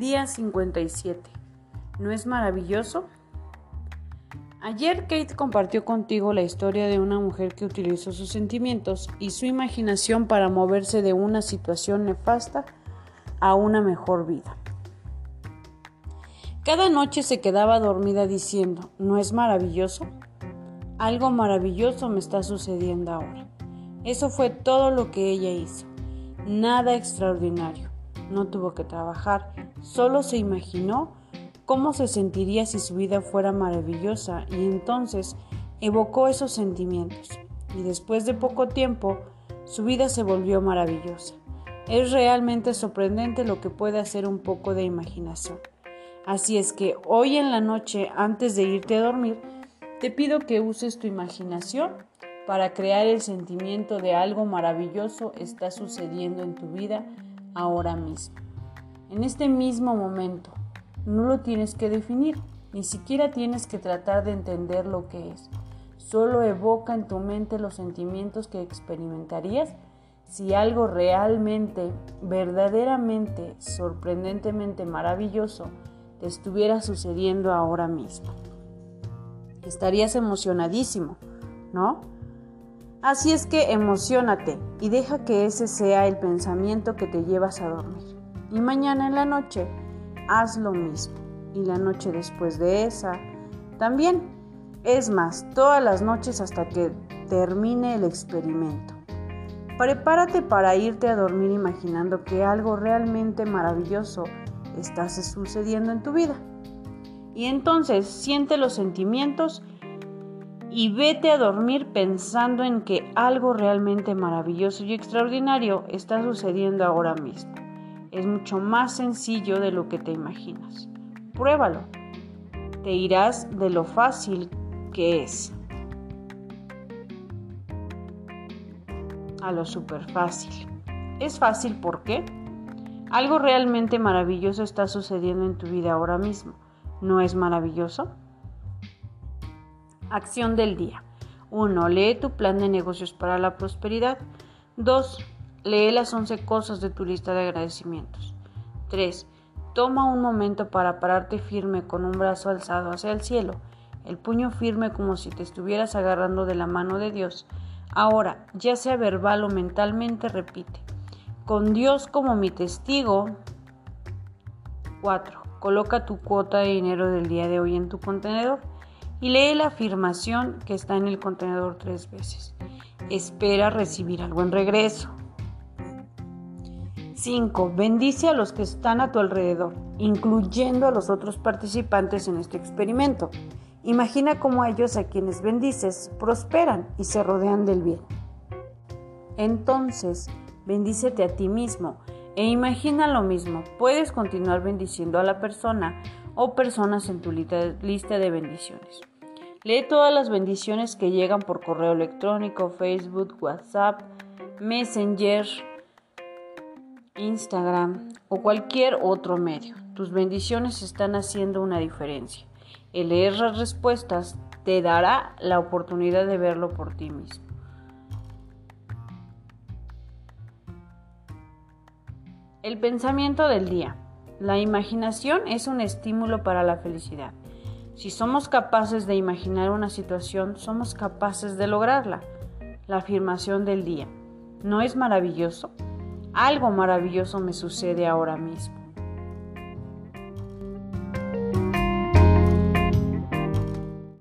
Día 57. ¿No es maravilloso? Ayer Kate compartió contigo la historia de una mujer que utilizó sus sentimientos y su imaginación para moverse de una situación nefasta a una mejor vida. Cada noche se quedaba dormida diciendo, ¿no es maravilloso? Algo maravilloso me está sucediendo ahora. Eso fue todo lo que ella hizo. Nada extraordinario no tuvo que trabajar, solo se imaginó cómo se sentiría si su vida fuera maravillosa y entonces evocó esos sentimientos. Y después de poco tiempo, su vida se volvió maravillosa. Es realmente sorprendente lo que puede hacer un poco de imaginación. Así es que hoy en la noche, antes de irte a dormir, te pido que uses tu imaginación para crear el sentimiento de algo maravilloso está sucediendo en tu vida ahora mismo. En este mismo momento. No lo tienes que definir, ni siquiera tienes que tratar de entender lo que es. Solo evoca en tu mente los sentimientos que experimentarías si algo realmente, verdaderamente, sorprendentemente maravilloso te estuviera sucediendo ahora mismo. Estarías emocionadísimo, ¿no? Así es que emocionate y deja que ese sea el pensamiento que te llevas a dormir. Y mañana en la noche haz lo mismo. Y la noche después de esa también. Es más, todas las noches hasta que termine el experimento. Prepárate para irte a dormir imaginando que algo realmente maravilloso está sucediendo en tu vida. Y entonces siente los sentimientos y vete a dormir pensando en que algo realmente maravilloso y extraordinario está sucediendo ahora mismo. Es mucho más sencillo de lo que te imaginas. Pruébalo. Te irás de lo fácil que es a lo súper fácil. Es fácil porque algo realmente maravilloso está sucediendo en tu vida ahora mismo. ¿No es maravilloso? Acción del día. 1. Lee tu plan de negocios para la prosperidad. 2. Lee las 11 cosas de tu lista de agradecimientos. 3. Toma un momento para pararte firme con un brazo alzado hacia el cielo, el puño firme como si te estuvieras agarrando de la mano de Dios. Ahora, ya sea verbal o mentalmente, repite. Con Dios como mi testigo. 4. Coloca tu cuota de dinero del día de hoy en tu contenedor y lee la afirmación que está en el contenedor tres veces. Espera recibir algo en regreso. 5. Bendice a los que están a tu alrededor, incluyendo a los otros participantes en este experimento. Imagina cómo ellos a quienes bendices prosperan y se rodean del bien. Entonces, bendícete a ti mismo e imagina lo mismo. Puedes continuar bendiciendo a la persona o personas en tu lista de bendiciones. Lee todas las bendiciones que llegan por correo electrónico, Facebook, WhatsApp, Messenger, Instagram o cualquier otro medio. Tus bendiciones están haciendo una diferencia. El leer las respuestas te dará la oportunidad de verlo por ti mismo. El pensamiento del día. La imaginación es un estímulo para la felicidad. Si somos capaces de imaginar una situación, somos capaces de lograrla. La afirmación del día. ¿No es maravilloso? Algo maravilloso me sucede ahora mismo.